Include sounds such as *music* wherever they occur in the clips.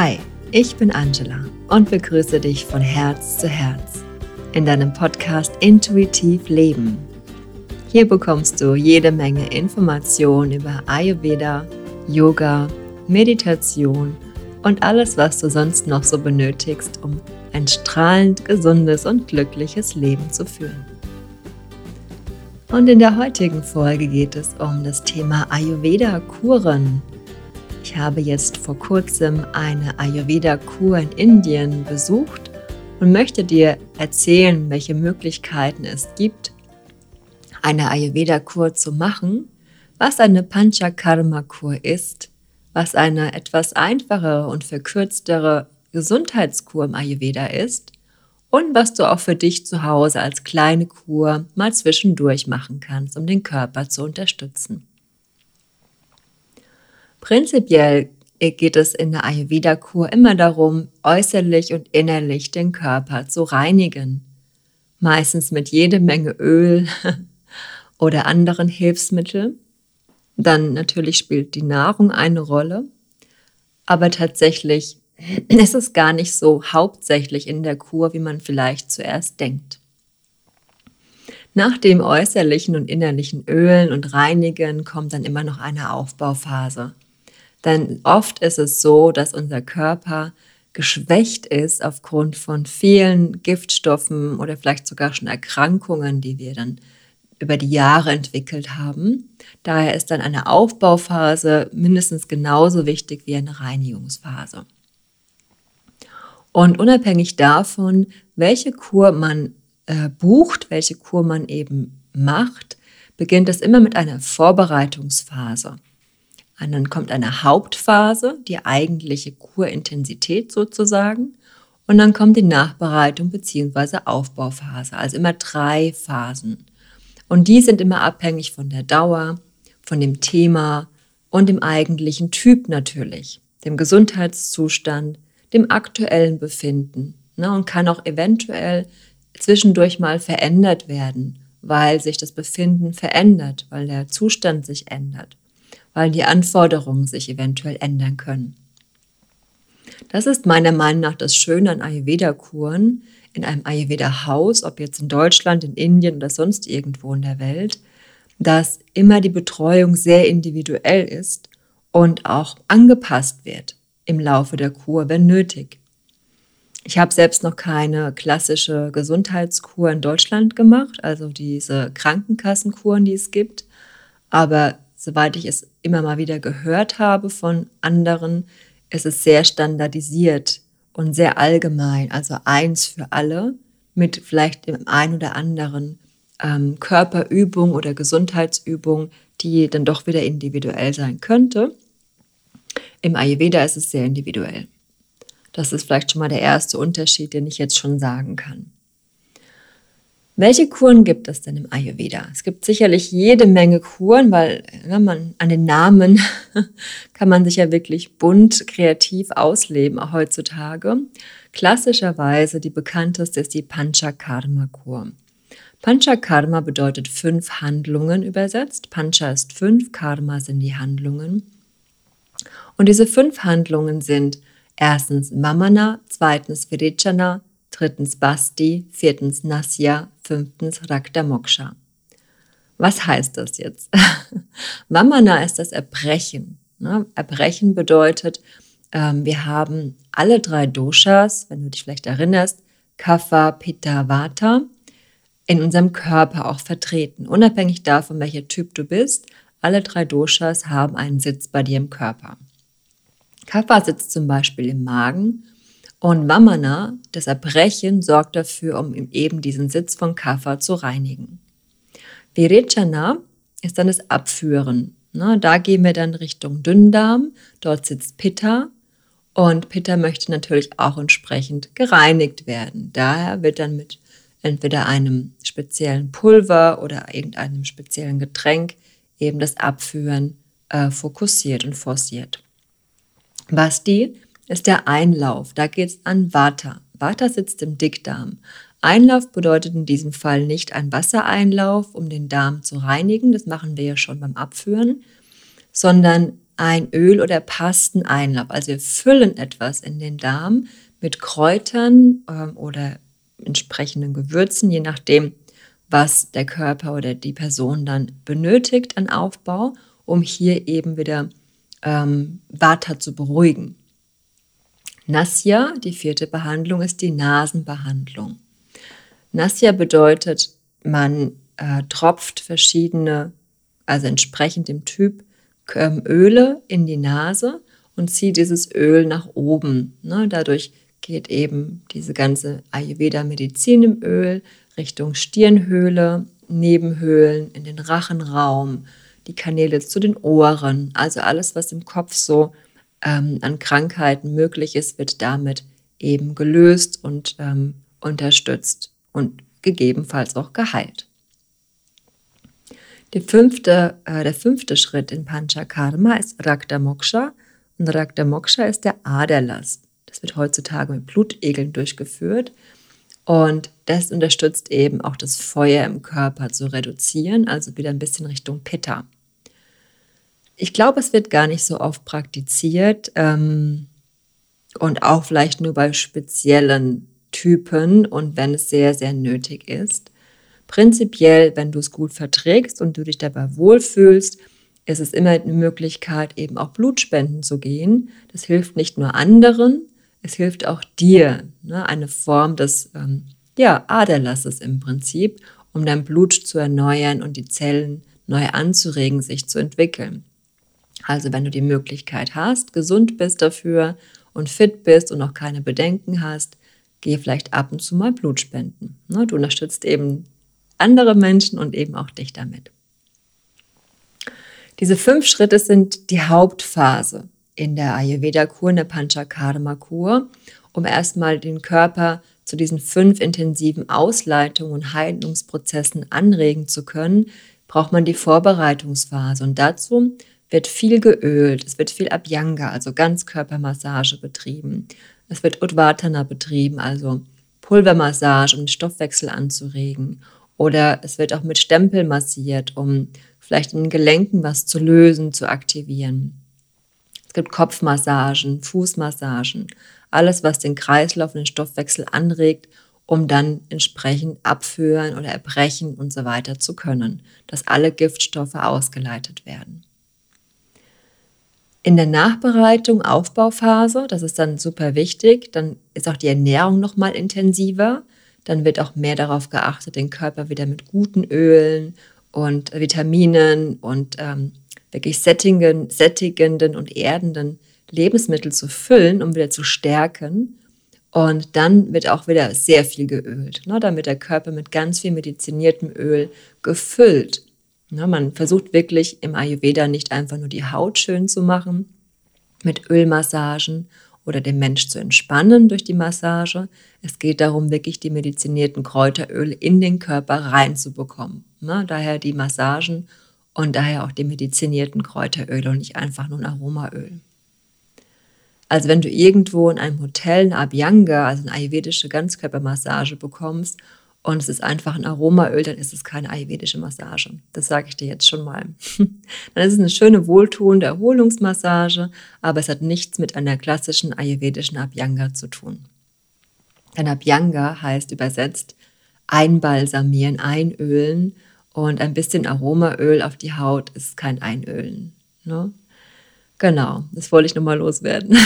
Hi, ich bin Angela und begrüße dich von Herz zu Herz in deinem Podcast Intuitiv Leben. Hier bekommst du jede Menge Informationen über Ayurveda, Yoga, Meditation und alles, was du sonst noch so benötigst, um ein strahlend gesundes und glückliches Leben zu führen. Und in der heutigen Folge geht es um das Thema Ayurveda-Kuren. Ich habe jetzt vor kurzem eine Ayurveda-Kur in Indien besucht und möchte dir erzählen, welche Möglichkeiten es gibt, eine Ayurveda-Kur zu machen, was eine Panchakarma-Kur ist, was eine etwas einfachere und verkürztere Gesundheitskur im Ayurveda ist und was du auch für dich zu Hause als kleine Kur mal zwischendurch machen kannst, um den Körper zu unterstützen. Prinzipiell geht es in der Ayurveda-Kur immer darum, äußerlich und innerlich den Körper zu reinigen. Meistens mit jede Menge Öl *laughs* oder anderen Hilfsmitteln. Dann natürlich spielt die Nahrung eine Rolle. Aber tatsächlich *clears throat* ist es gar nicht so hauptsächlich in der Kur, wie man vielleicht zuerst denkt. Nach dem äußerlichen und innerlichen Ölen und Reinigen kommt dann immer noch eine Aufbauphase. Denn oft ist es so, dass unser Körper geschwächt ist aufgrund von vielen Giftstoffen oder vielleicht sogar schon Erkrankungen, die wir dann über die Jahre entwickelt haben. Daher ist dann eine Aufbauphase mindestens genauso wichtig wie eine Reinigungsphase. Und unabhängig davon, welche Kur man äh, bucht, welche Kur man eben macht, beginnt es immer mit einer Vorbereitungsphase. Und dann kommt eine Hauptphase, die eigentliche Kurintensität sozusagen. Und dann kommt die Nachbereitung bzw. Aufbauphase, also immer drei Phasen. Und die sind immer abhängig von der Dauer, von dem Thema und dem eigentlichen Typ natürlich, dem Gesundheitszustand, dem aktuellen Befinden ne, und kann auch eventuell zwischendurch mal verändert werden, weil sich das Befinden verändert, weil der Zustand sich ändert, weil die Anforderungen sich eventuell ändern können. Das ist meiner Meinung nach das Schöne an Ayurveda-Kuren in einem Ayurveda-Haus, ob jetzt in Deutschland, in Indien oder sonst irgendwo in der Welt, dass immer die Betreuung sehr individuell ist und auch angepasst wird im Laufe der Kur, wenn nötig. Ich habe selbst noch keine klassische Gesundheitskur in Deutschland gemacht, also diese Krankenkassenkuren, die es gibt. Aber soweit ich es immer mal wieder gehört habe von anderen, ist es sehr standardisiert und sehr allgemein, also eins für alle, mit vielleicht dem ein oder anderen ähm, Körperübung oder Gesundheitsübung, die dann doch wieder individuell sein könnte. Im Ayurveda ist es sehr individuell. Das ist vielleicht schon mal der erste Unterschied, den ich jetzt schon sagen kann. Welche Kuren gibt es denn im Ayurveda? Es gibt sicherlich jede Menge Kuren, weil ja, man an den Namen *laughs* kann man sich ja wirklich bunt, kreativ ausleben, auch heutzutage. Klassischerweise die bekannteste ist die Panchakarma-Kur. Panchakarma bedeutet fünf Handlungen übersetzt. Pancha ist fünf, Karma sind die Handlungen. Und diese fünf Handlungen sind erstens Mamana, zweitens Virichana, drittens Basti, viertens Nasya, fünftens Rakta Moksha. Was heißt das jetzt? *laughs* Mamana ist das Erbrechen. Ne? Erbrechen bedeutet, ähm, wir haben alle drei Doshas, wenn du dich vielleicht erinnerst, Kapha, Pitta, Vata, in unserem Körper auch vertreten. Unabhängig davon, welcher Typ du bist, alle drei Doshas haben einen Sitz bei dir im Körper. Kapha sitzt zum Beispiel im Magen und Vamana, das Erbrechen, sorgt dafür, um eben diesen Sitz von Kapha zu reinigen. Virechana ist dann das Abführen. Da gehen wir dann Richtung Dünndarm. Dort sitzt Pitta und Pitta möchte natürlich auch entsprechend gereinigt werden. Daher wird dann mit entweder einem speziellen Pulver oder irgendeinem speziellen Getränk eben das Abführen äh, fokussiert und forciert. Basti ist der Einlauf. Da geht es an Vata. Vata sitzt im Dickdarm. Einlauf bedeutet in diesem Fall nicht ein Wassereinlauf, um den Darm zu reinigen. Das machen wir ja schon beim Abführen. Sondern ein Öl oder Pasteneinlauf. Also wir füllen etwas in den Darm mit Kräutern ähm, oder entsprechenden Gewürzen, je nachdem, was der Körper oder die Person dann benötigt an Aufbau, um hier eben wieder ähm, Vata zu beruhigen. Nasya, die vierte Behandlung, ist die Nasenbehandlung. Nasya bedeutet, man äh, tropft verschiedene, also entsprechend dem Typ, ähm, Öle in die Nase und zieht dieses Öl nach oben. Ne? Dadurch geht eben diese ganze Ayurveda-Medizin im Öl Richtung Stirnhöhle, Nebenhöhlen, in den Rachenraum, die Kanäle zu den Ohren, also alles, was im Kopf so ähm, an Krankheiten möglich ist, wird damit eben gelöst und ähm, unterstützt und gegebenenfalls auch geheilt. Die fünfte, äh, der fünfte Schritt in Panchakarma ist Rakta Moksha und Rakta Moksha ist der Aderlass. Das wird heutzutage mit Blutegeln durchgeführt und das unterstützt eben auch das Feuer im Körper zu reduzieren, also wieder ein bisschen Richtung Pitta. Ich glaube, es wird gar nicht so oft praktiziert ähm, und auch vielleicht nur bei speziellen Typen und wenn es sehr, sehr nötig ist. Prinzipiell, wenn du es gut verträgst und du dich dabei wohlfühlst, ist es immer eine Möglichkeit, eben auch Blutspenden zu gehen. Das hilft nicht nur anderen, es hilft auch dir. Ne? Eine Form des ähm, ja, Aderlasses im Prinzip, um dein Blut zu erneuern und die Zellen neu anzuregen, sich zu entwickeln. Also wenn du die Möglichkeit hast, gesund bist dafür und fit bist und noch keine Bedenken hast, geh vielleicht ab und zu mal Blut spenden. Ne? Du unterstützt eben andere Menschen und eben auch dich damit. Diese fünf Schritte sind die Hauptphase in der Ayurveda-Kur, in der Panchakarma-Kur, um erstmal den Körper zu diesen fünf intensiven Ausleitungen und Heilungsprozessen anregen zu können, braucht man die Vorbereitungsphase. Und dazu wird viel geölt, es wird viel Abhyanga, also Ganzkörpermassage betrieben. Es wird Udvatana betrieben, also Pulvermassage, um den Stoffwechsel anzuregen. Oder es wird auch mit Stempel massiert, um vielleicht in den Gelenken was zu lösen, zu aktivieren. Es gibt Kopfmassagen, Fußmassagen, alles, was den Kreislauf und den Stoffwechsel anregt, um dann entsprechend abführen oder erbrechen und so weiter zu können, dass alle Giftstoffe ausgeleitet werden. In der Nachbereitung, Aufbauphase, das ist dann super wichtig, dann ist auch die Ernährung nochmal intensiver dann wird auch mehr darauf geachtet, den Körper wieder mit guten Ölen und Vitaminen und ähm, wirklich sättigen, sättigenden und erdenden Lebensmittel zu füllen, um wieder zu stärken. Und dann wird auch wieder sehr viel geölt, ne, damit der Körper mit ganz viel mediziniertem Öl gefüllt. Ne, man versucht wirklich im Ayurveda nicht einfach nur die Haut schön zu machen mit Ölmassagen oder den Mensch zu entspannen durch die Massage. Es geht darum, wirklich die medizinierten Kräuteröle in den Körper reinzubekommen. Ne? Daher die Massagen und daher auch die medizinierten Kräuteröle und nicht einfach nur ein Aromaöl. Also wenn du irgendwo in einem Hotel eine Abhyanga, also eine ayurvedische Ganzkörpermassage bekommst und es ist einfach ein Aromaöl, dann ist es keine ayurvedische Massage. Das sage ich dir jetzt schon mal. *laughs* dann ist es eine schöne, wohltuende Erholungsmassage, aber es hat nichts mit einer klassischen ayurvedischen Abhyanga zu tun. Denn Abhyanga heißt übersetzt einbalsamieren, einölen und ein bisschen Aromaöl auf die Haut ist kein Einölen. Ne? Genau, das wollte ich nochmal loswerden.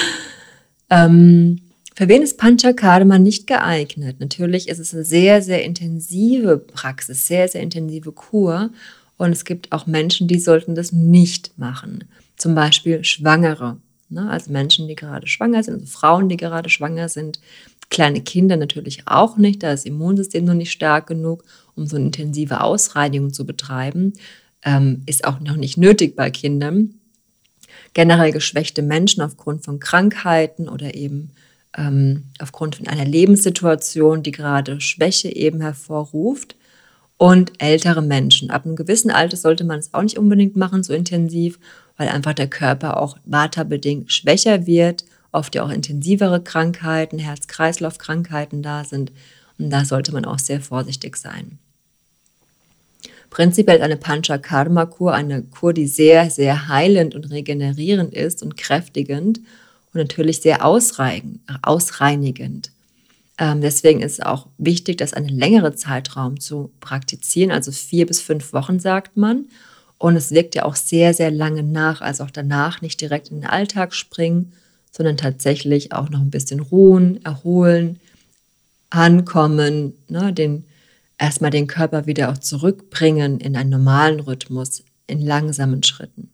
*laughs* ähm, für wen ist Panchakarma nicht geeignet? Natürlich ist es eine sehr, sehr intensive Praxis, sehr, sehr intensive Kur. Und es gibt auch Menschen, die sollten das nicht machen. Zum Beispiel Schwangere. Ne? Also Menschen, die gerade schwanger sind, also Frauen, die gerade schwanger sind. Kleine Kinder natürlich auch nicht. Da ist das Immunsystem noch nicht stark genug, um so eine intensive Ausreinigung zu betreiben. Ähm, ist auch noch nicht nötig bei Kindern. Generell geschwächte Menschen aufgrund von Krankheiten oder eben ähm, aufgrund von einer Lebenssituation, die gerade Schwäche eben hervorruft. Und ältere Menschen. Ab einem gewissen Alter sollte man es auch nicht unbedingt machen, so intensiv, weil einfach der Körper auch waterbedingt schwächer wird, oft ja auch intensivere Krankheiten, Herz-Kreislauf-Krankheiten da sind. Und da sollte man auch sehr vorsichtig sein. Prinzipiell eine Panchakarma-Kur eine Kur, die sehr, sehr heilend und regenerierend ist und kräftigend und natürlich sehr ausreinigend. Ähm, deswegen ist es auch wichtig, das einen längeren Zeitraum zu praktizieren, also vier bis fünf Wochen, sagt man. Und es wirkt ja auch sehr, sehr lange nach, also auch danach nicht direkt in den Alltag springen, sondern tatsächlich auch noch ein bisschen ruhen, erholen, ankommen, ne, den erstmal den Körper wieder auch zurückbringen in einen normalen Rhythmus, in langsamen Schritten.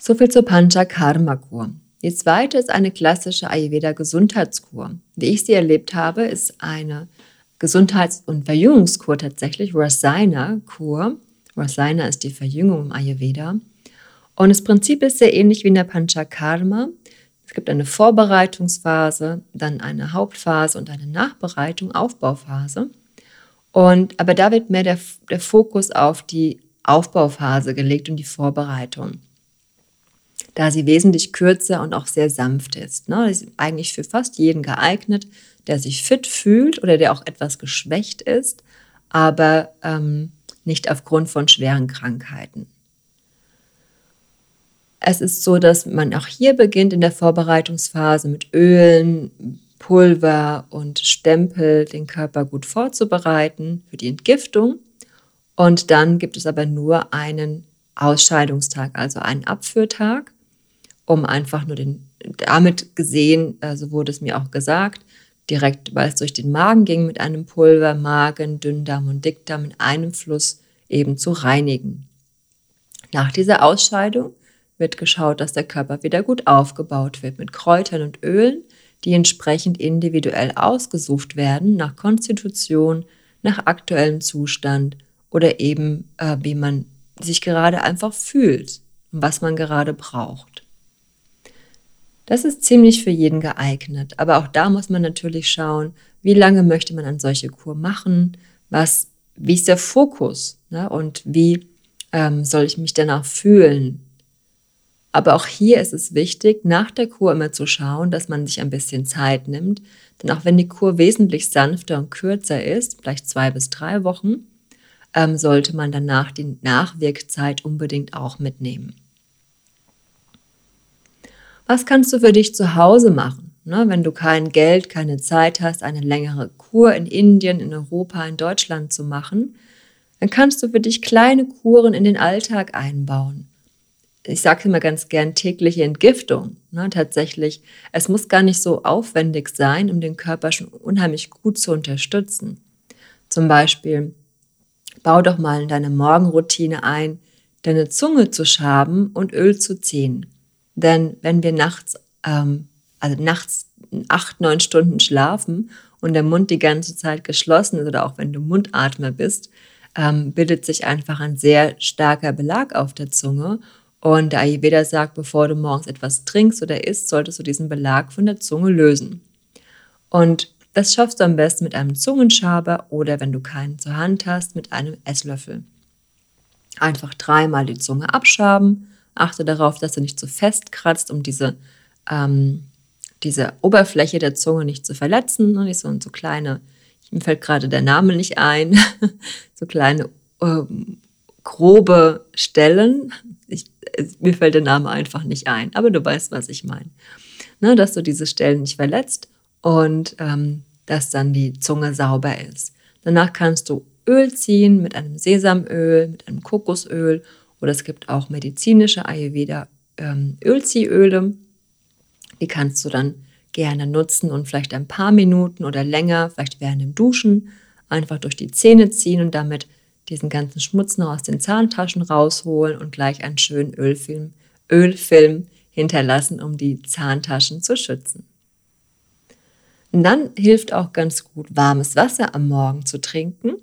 So viel zur Panchakarma-Kur. Die zweite ist eine klassische Ayurveda-Gesundheitskur. Wie ich sie erlebt habe, ist eine Gesundheits- und Verjüngungskur tatsächlich, Rasayana-Kur. Rasayana ist die Verjüngung im Ayurveda. Und das Prinzip ist sehr ähnlich wie in der Panchakarma. Es gibt eine Vorbereitungsphase, dann eine Hauptphase und eine Nachbereitung, Aufbauphase. Und, aber da wird mehr der, der Fokus auf die Aufbauphase gelegt und die Vorbereitung. Da sie wesentlich kürzer und auch sehr sanft ist. Ne? ist eigentlich für fast jeden geeignet, der sich fit fühlt oder der auch etwas geschwächt ist, aber ähm, nicht aufgrund von schweren Krankheiten. Es ist so, dass man auch hier beginnt in der Vorbereitungsphase mit Ölen, Pulver und Stempel den Körper gut vorzubereiten für die Entgiftung. Und dann gibt es aber nur einen Ausscheidungstag, also einen Abführtag, um einfach nur den, damit gesehen, also wurde es mir auch gesagt, direkt, weil es durch den Magen ging, mit einem Pulver, Magen, Dünndarm und Dickdarm in einem Fluss eben zu reinigen. Nach dieser Ausscheidung wird geschaut, dass der Körper wieder gut aufgebaut wird mit Kräutern und Ölen, die entsprechend individuell ausgesucht werden nach Konstitution, nach aktuellem Zustand oder eben äh, wie man sich gerade einfach fühlt und was man gerade braucht. Das ist ziemlich für jeden geeignet, aber auch da muss man natürlich schauen, wie lange möchte man an solche Kur machen, was, wie ist der Fokus ne? und wie ähm, soll ich mich danach fühlen, aber auch hier ist es wichtig, nach der Kur immer zu schauen, dass man sich ein bisschen Zeit nimmt. Denn auch wenn die Kur wesentlich sanfter und kürzer ist, vielleicht zwei bis drei Wochen, ähm, sollte man danach die Nachwirkzeit unbedingt auch mitnehmen. Was kannst du für dich zu Hause machen? Ne, wenn du kein Geld, keine Zeit hast, eine längere Kur in Indien, in Europa, in Deutschland zu machen, dann kannst du für dich kleine Kuren in den Alltag einbauen ich sage immer ganz gern, tägliche Entgiftung. Ne, tatsächlich, es muss gar nicht so aufwendig sein, um den Körper schon unheimlich gut zu unterstützen. Zum Beispiel, bau doch mal in deine Morgenroutine ein, deine Zunge zu schaben und Öl zu ziehen. Denn wenn wir nachts, ähm, also nachts acht, neun Stunden schlafen und der Mund die ganze Zeit geschlossen ist oder auch wenn du Mundatmer bist, ähm, bildet sich einfach ein sehr starker Belag auf der Zunge und der Ayurveda sagt, bevor du morgens etwas trinkst oder isst, solltest du diesen Belag von der Zunge lösen. Und das schaffst du am besten mit einem Zungenschaber oder wenn du keinen zur Hand hast, mit einem Esslöffel. Einfach dreimal die Zunge abschaben. Achte darauf, dass du nicht zu fest kratzt, um diese, ähm, diese Oberfläche der Zunge nicht zu verletzen. Ne? Nicht so, so kleine, mir fällt gerade der Name nicht ein, *laughs* so kleine ähm, grobe Stellen. Ich, mir fällt der Name einfach nicht ein, aber du weißt, was ich meine. Ne, dass du diese Stellen nicht verletzt und ähm, dass dann die Zunge sauber ist. Danach kannst du Öl ziehen mit einem Sesamöl, mit einem Kokosöl oder es gibt auch medizinische Ayurveda ähm, Ölziehöle. Die kannst du dann gerne nutzen und vielleicht ein paar Minuten oder länger, vielleicht während dem Duschen, einfach durch die Zähne ziehen und damit diesen ganzen Schmutz noch aus den Zahntaschen rausholen und gleich einen schönen Ölfilm, Ölfilm hinterlassen, um die Zahntaschen zu schützen. Und dann hilft auch ganz gut, warmes Wasser am Morgen zu trinken.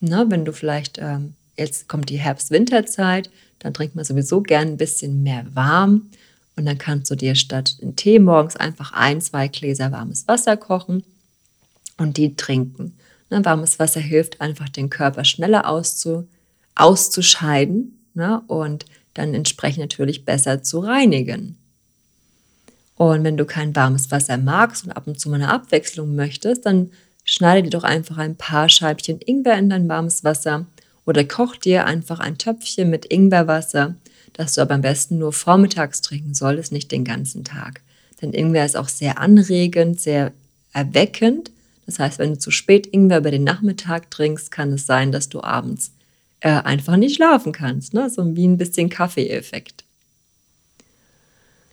Na, wenn du vielleicht, ähm, jetzt kommt die Herbst-Winterzeit, dann trinkt man sowieso gern ein bisschen mehr warm. Und dann kannst du dir statt den Tee morgens einfach ein, zwei Gläser warmes Wasser kochen und die trinken. Ne, warmes Wasser hilft einfach, den Körper schneller auszu, auszuscheiden ne, und dann entsprechend natürlich besser zu reinigen. Und wenn du kein warmes Wasser magst und ab und zu mal eine Abwechslung möchtest, dann schneide dir doch einfach ein paar Scheibchen Ingwer in dein warmes Wasser oder koch dir einfach ein Töpfchen mit Ingwerwasser, das du aber am besten nur vormittags trinken solltest, nicht den ganzen Tag. Denn Ingwer ist auch sehr anregend, sehr erweckend. Das heißt, wenn du zu spät Ingwer über den Nachmittag trinkst, kann es sein, dass du abends äh, einfach nicht schlafen kannst. Ne? So wie ein bisschen Kaffeeeffekt.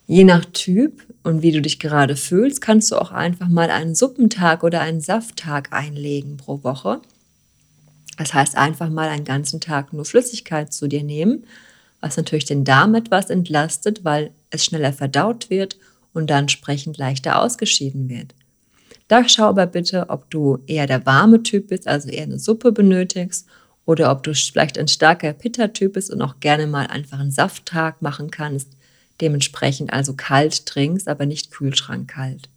Je nach Typ und wie du dich gerade fühlst, kannst du auch einfach mal einen Suppentag oder einen Safttag einlegen pro Woche. Das heißt, einfach mal einen ganzen Tag nur Flüssigkeit zu dir nehmen, was natürlich den Darm etwas entlastet, weil es schneller verdaut wird und dann entsprechend leichter ausgeschieden wird. Da schau aber bitte, ob du eher der warme Typ bist, also eher eine Suppe benötigst, oder ob du vielleicht ein starker Pitta-Typ bist und auch gerne mal einfach einen Safttag machen kannst, dementsprechend also kalt trinkst, aber nicht kühlschrankkalt.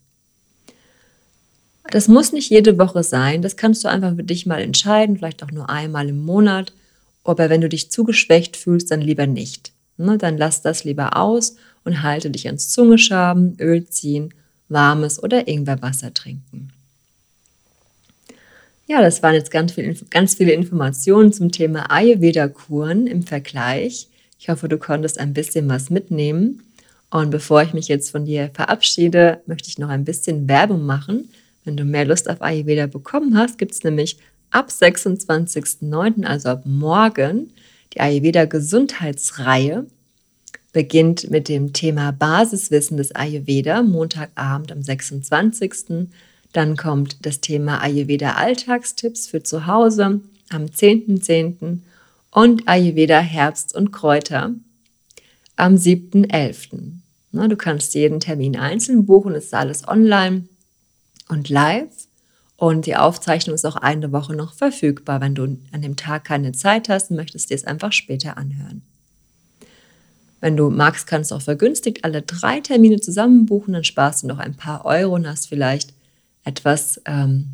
Das muss nicht jede Woche sein, das kannst du einfach für dich mal entscheiden, vielleicht auch nur einmal im Monat. Aber wenn du dich zu geschwächt fühlst, dann lieber nicht. Ne, dann lass das lieber aus und halte dich ans Zungeschaben, Öl ziehen, warmes oder Ingwerwasser trinken. Ja, das waren jetzt ganz, viel, ganz viele Informationen zum Thema Ayurveda-Kuren im Vergleich. Ich hoffe, du konntest ein bisschen was mitnehmen. Und bevor ich mich jetzt von dir verabschiede, möchte ich noch ein bisschen Werbung machen. Wenn du mehr Lust auf Ayurveda bekommen hast, gibt es nämlich ab 26.09., also ab morgen, die Ayurveda Gesundheitsreihe. Beginnt mit dem Thema Basiswissen des Ayurveda, Montagabend am 26. Dann kommt das Thema Ayurveda Alltagstipps für zu Hause am 10.10. .10. und Ayurveda Herbst und Kräuter am 7.11. Du kannst jeden Termin einzeln buchen, es ist alles online und live. Und die Aufzeichnung ist auch eine Woche noch verfügbar. Wenn du an dem Tag keine Zeit hast, möchtest du es einfach später anhören. Wenn du magst, kannst du auch vergünstigt alle drei Termine zusammen buchen, dann sparst du noch ein paar Euro und hast vielleicht etwas ähm,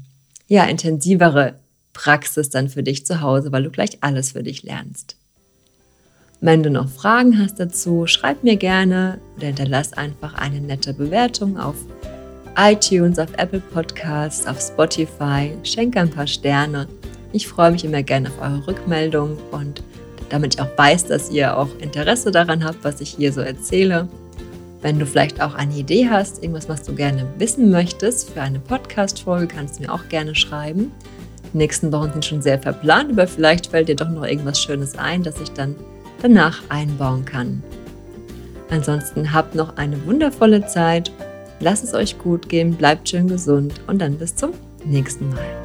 ja, intensivere Praxis dann für dich zu Hause, weil du gleich alles für dich lernst. Wenn du noch Fragen hast dazu, schreib mir gerne oder hinterlass einfach eine nette Bewertung auf iTunes, auf Apple Podcasts, auf Spotify. Schenke ein paar Sterne. Ich freue mich immer gerne auf eure Rückmeldung und damit ich auch weiß, dass ihr auch Interesse daran habt, was ich hier so erzähle. Wenn du vielleicht auch eine Idee hast, irgendwas, was du gerne wissen möchtest für eine Podcast-Folge, kannst du mir auch gerne schreiben. Die nächsten Wochen sind schon sehr verplant, aber vielleicht fällt dir doch noch irgendwas Schönes ein, das ich dann danach einbauen kann. Ansonsten habt noch eine wundervolle Zeit, lasst es euch gut gehen, bleibt schön gesund und dann bis zum nächsten Mal.